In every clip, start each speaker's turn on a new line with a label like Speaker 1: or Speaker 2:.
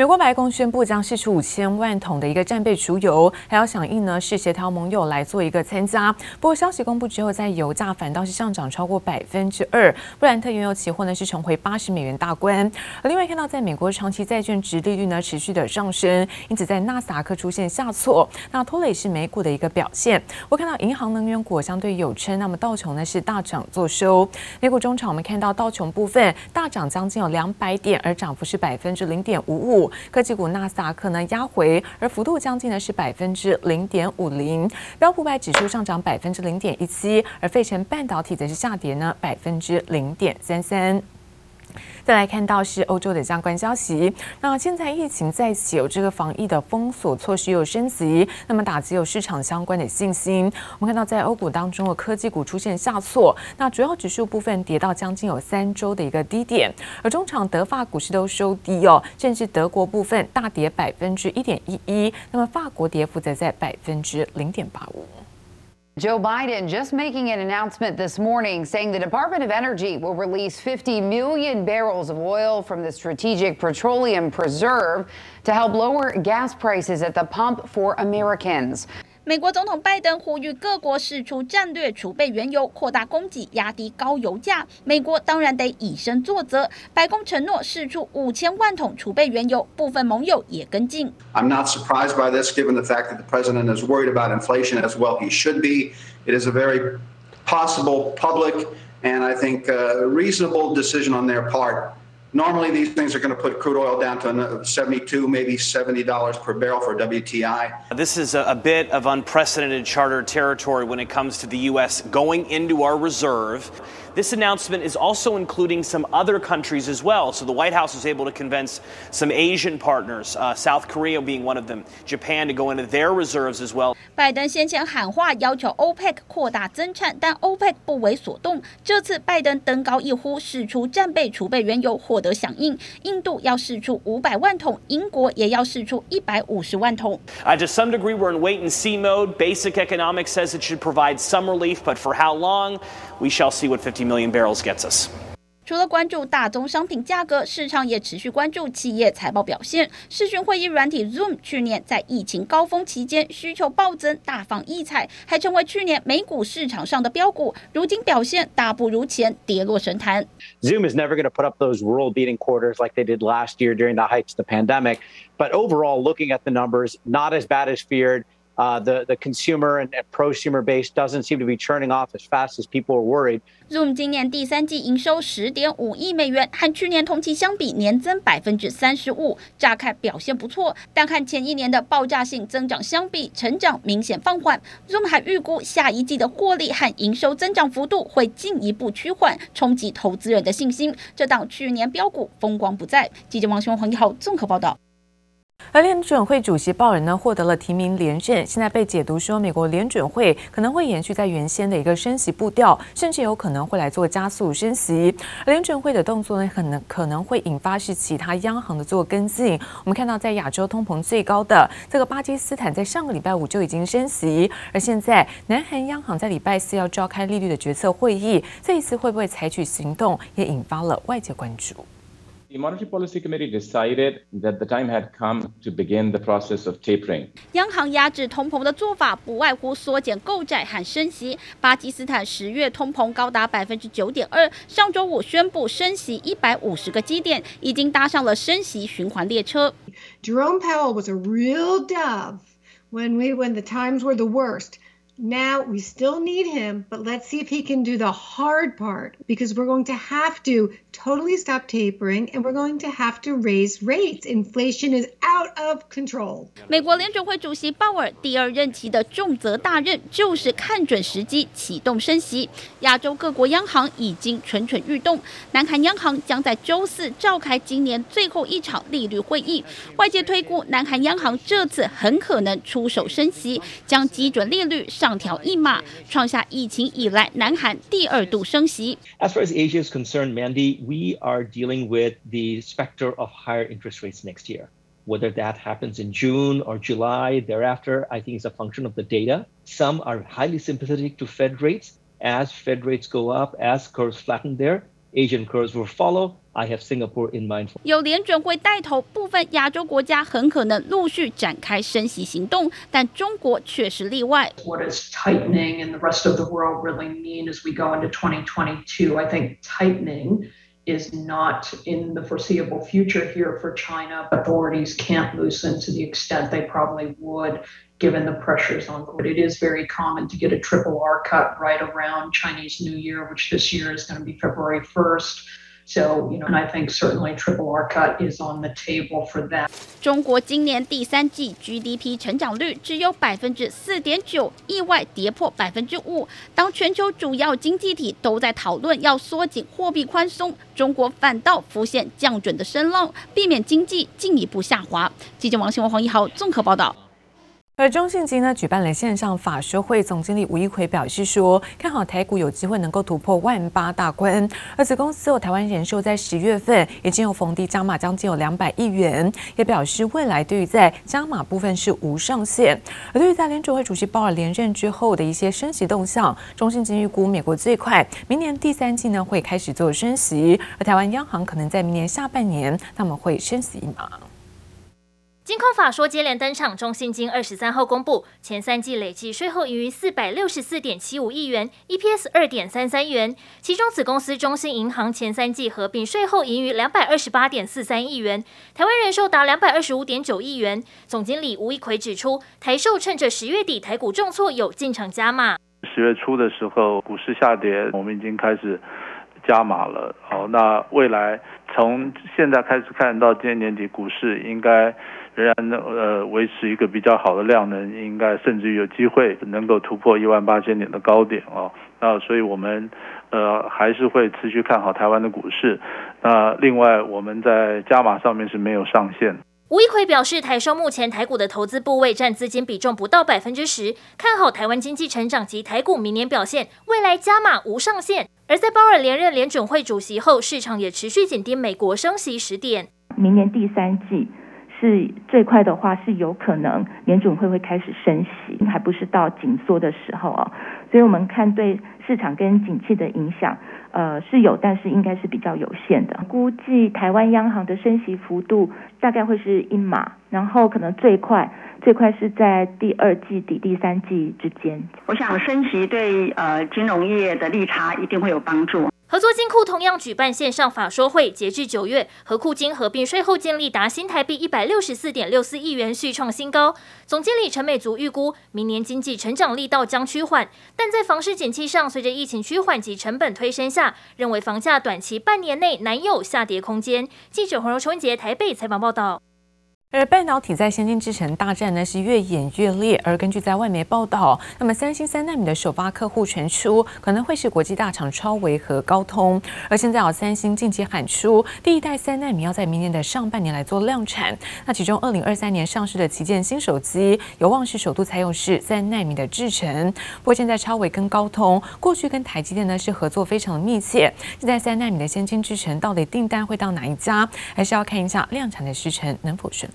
Speaker 1: 美国白宫宣布将释出五千万桶的一个战备储油，还要响应呢是协调盟友来做一个参加。不过消息公布之后，在油价反倒是上涨超过百分之二，布兰特原油期货呢是重回八十美元大关。另外看到，在美国长期债券殖利率呢持续的上升，因此在纳斯达克出现下挫，那拖累是美股的一个表现。我看到银行、能源股相对有撑，那么道琼呢是大涨作收。美股中场我们看到道琼部分大涨将近有两百点，而涨幅是百分之零点五五。科技股纳斯达克呢压回，而幅度将近呢是百分之零点五零。标普百指数上涨百分之零点一七，而费城半导体则是下跌呢百分之零点三三。再来看到是欧洲的相关消息。那现在疫情再起，有这个防疫的封锁措施又升级，那么打击有市场相关的信心。我们看到在欧股当中的科技股出现下挫，那主要指数部分跌到将近有三周的一个低点，而中场德法股市都收低哦，甚至德国部分大跌百分之一点一一，那么法国跌幅则在百分之零点八五。
Speaker 2: Joe Biden just making an announcement this morning saying the Department of Energy will release 50 million barrels of oil from the Strategic Petroleum Preserve to help lower gas prices at the pump for Americans.
Speaker 3: 美国总统拜登呼吁各国释出战略储备原油，扩大供给，压低高油价。美国当然得以身作则。白宫承诺释出五千万桶储备原油，部分盟友也跟进。
Speaker 4: I'm not surprised by this, given the fact that the president is worried about inflation as well. He should be. It is a very possible, public, and I think a reasonable decision on their part. Normally, these things are going to put crude oil down to 72, maybe $70 per barrel for WTI.
Speaker 5: This is a, a bit of unprecedented charter territory when it comes to the U.S. going into our reserve. This announcement is also including some other countries as well. So the White House was able to convince some Asian partners, uh, South Korea being one of them, Japan to go into their reserves as well.
Speaker 3: 拜登先前喊话要求 OPEC 扩大增产，但 OPEC 不为所动。这次拜登登高一呼，释出战备储备原油， 获得响应。印度要释出五百万桶，英国也要释出一百五十万桶。
Speaker 5: Uh, to some degree, we're in wait and see mode. Basic economics says it should provide some relief, but for how long, we shall see what 50 million barrels gets us.
Speaker 3: 除了关注大宗商品价格，市场也持续关注企业财报表现。视讯会议软体 Zoom 去年在疫情高峰期间需求暴增，大放异彩，还成为去年美股市场上的标股。如今表现大不如前，跌落神坛。
Speaker 6: Zoom is never going to put up those world-beating quarters like they did last year during the heights of the pandemic. But overall, looking at the numbers, not as bad as feared. Uh, the the consumer and prosumer base doesn't seem to be churning off as fast as people are worried.
Speaker 3: Zoom 今年第三季营收十点五亿美元，和去年同期相比年增百分之三十五，乍看表现不错，但和前一年的爆炸性增长相比，成长明显放缓。Zoom 还预估下一季的获利和营收增长幅度会进一步趋缓，冲击投资人的信心。这档去年标股风光不再。记者王雄、黄一豪综合报道。
Speaker 1: 而联准会主席鲍尔呢获得了提名连任，现在被解读说美国联准会可能会延续在原先的一个升息步调，甚至有可能会来做加速升息。联准会的动作呢，可能可能会引发是其他央行的做跟进。我们看到在亚洲通膨最高的这个巴基斯坦，在上个礼拜五就已经升息，而现在南韩央行在礼拜四要召开利率的决策会议，这一次会不会采取行动，也引发了外界关注。
Speaker 7: The Monetary Policy Committee decided that the time had come to begin the process of tapering.
Speaker 3: 央行压制通膨的做法不外乎缩减购债和升息。巴基斯坦十月通膨高达百分之九点二，上周五宣布升息一百五十个基点，已经搭上了升息循环列车。
Speaker 8: Jerome Powell was a real dove when we when the times were the worst. Now we still need him, but let's see if he can do the hard part because we're going to have to totally stop tapering and we're going to have to raise rates. Inflation is out of control.
Speaker 3: 美国联准会主席鲍尔第二任期的重责大任就是看准时机启动升息。亚洲各国央行已经蠢蠢欲动，南韩央行将在周四召开今年最后一场利率会议。外界推估，南韩央行这次很可能出手升息，将基准利率上。上调一码，创下疫情以来南韩第二度升息。
Speaker 9: As far as Asia is concerned, Mandy, we are dealing with the specter of higher interest rates next year. Whether that happens in June or July thereafter, I think is a function of the data. Some are highly sympathetic to Fed rates. As Fed rates go up, as curves flatten there, Asian curves will follow. I have Singapore in mind.
Speaker 3: 有联准会带头，部分亚洲国家很可能陆续展开升息行动，但中国却是例外。
Speaker 10: What does tightening in the rest of the world really mean as we go into 2022? I think tightening is not in the foreseeable future here for China. Authorities can't loosen to the extent they probably would given the pressures on it. It is very common to get a triple R cut right around Chinese New Year, which this year is going to be February 1st. So, you know, and I think certainly triple R cut is on the table for that.
Speaker 3: 中国今年第三季 GDP 成长率只有百分之四点九，意外跌破百分之五。当全球主要经济体都在讨论要缩紧货币宽松，中国反倒浮现降准的声浪，避免经济进一步下滑。记者王新文、黄一豪综合报道。
Speaker 1: 而中信金呢举办了线上法说会，总经理吴一奎表示说，看好台股有机会能够突破万八大关。而子公司有台湾人寿在十月份已经有逢低加码将近有两百亿元，也表示未来对于在加码部分是无上限。而对于在联准会主席鲍尔连任之后的一些升息动向，中信金预估美国最快明年第三季呢会开始做升息，而台湾央行可能在明年下半年他们会升息一码。
Speaker 11: 金控法说接连登场，中信金二十三号公布前三季累计税后盈余四百六十四点七五亿元，EPS 二点三三元。其中子公司中信银行前三季合并税后盈余两百二十八点四三亿元，台湾人寿达两百二十五点九亿元。总经理吴一奎指出，台寿趁着十月底台股重挫有进场加码。
Speaker 12: 十月初的时候股市下跌，我们已经开始加码了。好，那未来从现在开始看到今年年底股市应该。仍然呢，呃，维持一个比较好的量能，应该甚至于有机会能够突破一万八千点的高点哦。那所以我们呃还是会持续看好台湾的股市。那另外我们在加码上面是没有上限。
Speaker 11: 吴一奎表示，台寿目前台股的投资部位占资金比重不到百分之十，看好台湾经济成长及台股明年表现，未来加码无上限。而在鲍尔连任联准会主席后，市场也持续紧盯美国升息时点。
Speaker 13: 明年第三季。是最快的话，是有可能联准会会开始升息，还不是到紧缩的时候哦。所以我们看对市场跟景气的影响，呃是有，但是应该是比较有限的。估计台湾央行的升息幅度大概会是一码，然后可能最快最快是在第二季底第三季之间。
Speaker 14: 我想升息对呃金融业的利差一定会有帮助。
Speaker 11: 合作金库同样举办线上法说会，截至九月，合库金合并税后净利达新台币一百六十四点六四亿元，续创新高。总经理陈美竹预估，明年经济成长力道将趋缓，但在房市景气上，随着疫情趋缓及成本推升下，认为房价短期半年内难有下跌空间。记者黄柔春杰台北采访报道。
Speaker 1: 而半导体在先进制程大战呢是越演越烈，而根据在外媒报道，那么三星三纳米的首发客户传出可能会是国际大厂超微和高通，而现在啊三星近期喊出第一代三纳米要在明年的上半年来做量产，那其中二零二三年上市的旗舰新手机有望是首度采用是三纳米的制程。不过现在超微跟高通过去跟台积电呢是合作非常的密切，现在三纳米的先进制程到底订单会到哪一家，还是要看一下量产的时程能否顺。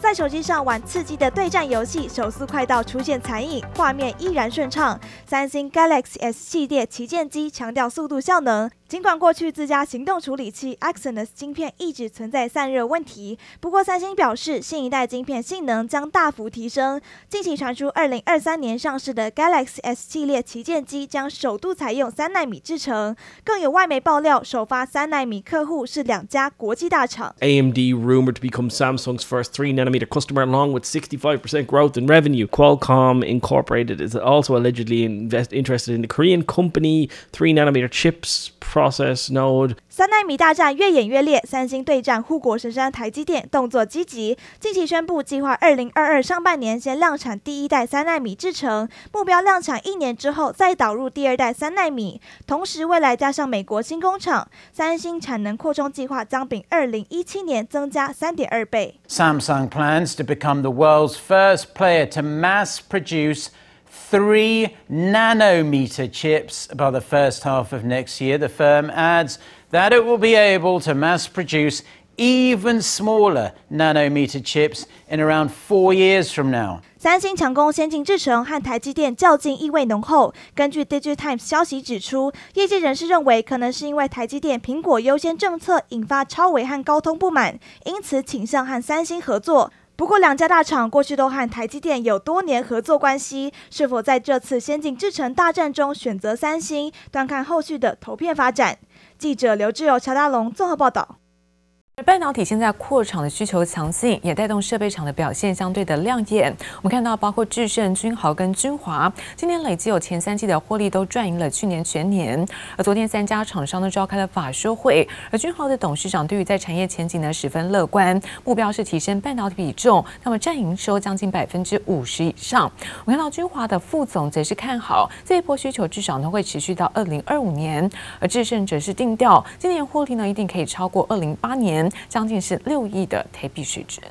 Speaker 15: 在手机上玩刺激的对战游戏，手速快到出现残影，画面依然顺畅。三星 Galaxy S 系列旗舰机强调速度效能。尽管过去自家行动处理器 Exynos 晶片一直存在散热问题，不过三星表示新一代晶片性能将大幅提升。近期传出2023年上市的 Galaxy S 系列旗舰机将首度采用三奈米制程，更有外媒爆料，首发三奈米客户是两家国际大厂。
Speaker 16: AMD rumored to become Samsung's first three nanometer customer, along with 65% growth in revenue. Qualcomm Incorporated is also allegedly invest interested in the Korean company three nanometer chips. Process node
Speaker 15: 三奈米大战越演越烈，三星对战护国神山台积电动作积极，近期宣布计划二零二二上半年先量产第一代三纳米制程，目标量产一年之后再导入第二代三纳米。同时，未来加上美国新工厂，三星产能扩充计划将比二零一七年增加三点二倍。
Speaker 17: Samsung plans to become the world's first player to mass produce three nanometer chips by the first half of next year. The firm adds that it will be able to mass produce even smaller nanometer chips in around four years from now.
Speaker 15: 三星强攻先进制程和台积电较劲意味浓厚。根据 DigiTimes 消息指出，业界人士认为，可能是因为台积电苹果优先政策引发超微和高通不满，因此倾向和三星合作。 不过，两家大厂过去都和台积电有多年合作关系，是否在这次先进制程大战中选择三星，端看后续的投片发展。记者刘志友、乔大龙综合报道。
Speaker 1: 半导体现在扩厂的需求强劲，也带动设备厂的表现相对的亮眼。我们看到，包括智胜、君豪跟君华，今年累计有前三季的获利都赚赢了去年全年。而昨天三家厂商呢召开了法说会，而君豪的董事长对于在产业前景呢十分乐观，目标是提升半导体比重，那么占营收将近百分之五十以上。我们看到君华的副总则是看好这一波需求至少呢会持续到二零二五年，而智胜则是定调今年获利呢一定可以超过二零八年。将近是六亿的台币水准。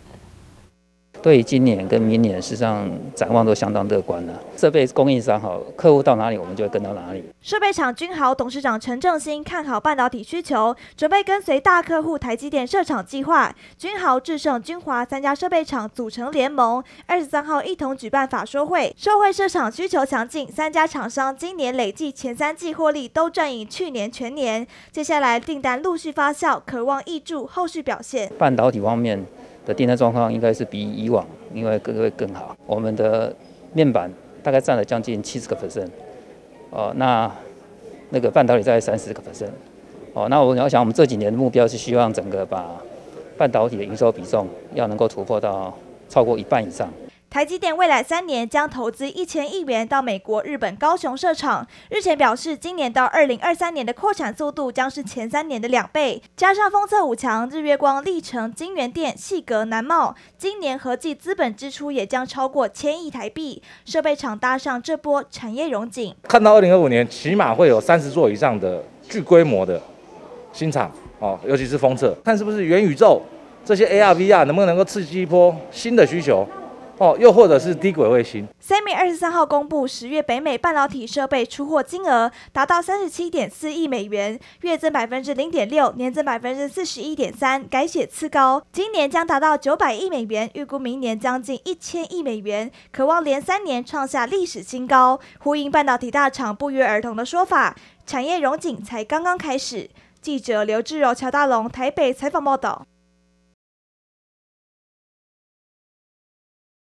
Speaker 18: 对今年跟明年，实际上展望都相当乐观了。设备供应商好，客户到哪里，我们就会跟到哪里。
Speaker 15: 设备厂君豪董事长陈正兴看好半导体需求，准备跟随大客户台积电设厂计划。君豪、智胜、君华三家设备厂组成联盟，二十三号一同举办法说会。社会设厂需求强劲，三家厂商今年累计前三季获利都赚赢去年全年。接下来订单陆续发酵，渴望挹注后续表现。
Speaker 18: 半导体方面。的订单状况应该是比以往，因为更会更好。我们的面板大概占了将近七十个 percent，哦，那那个半导体在三十个 percent，哦，那我要想，我们这几年的目标是希望整个把半导体的营收比重要能够突破到超过一半以上。
Speaker 15: 台积电未来三年将投资一千亿元到美国、日本高雄设厂。日前表示，今年到二零二三年的扩产速度将是前三年的两倍。加上封测五强，日月光、力成、京元电、细格、南茂，今年合计资本支出也将超过千亿台币。设备厂搭上这波产业融景，
Speaker 19: 看到二零二五年起码会有三十座以上的巨规模的新厂哦，尤其是封测，看是不是元宇宙这些 AR、VR 能不能够刺激一波新的需求。哦，又或者是低轨卫星。
Speaker 15: SEMI 二十三号公布十月北美半导体设备出货金额达到三十七点四亿美元，月增百分之零点六，年增百分之四十一点三，改写次高。今年将达到九百亿美元，预估明年将近一千亿美元，可望连三年创下历史新高，呼应半导体大厂不约而同的说法，产业融景才刚刚开始。记者刘志柔、乔大龙台北采访报道。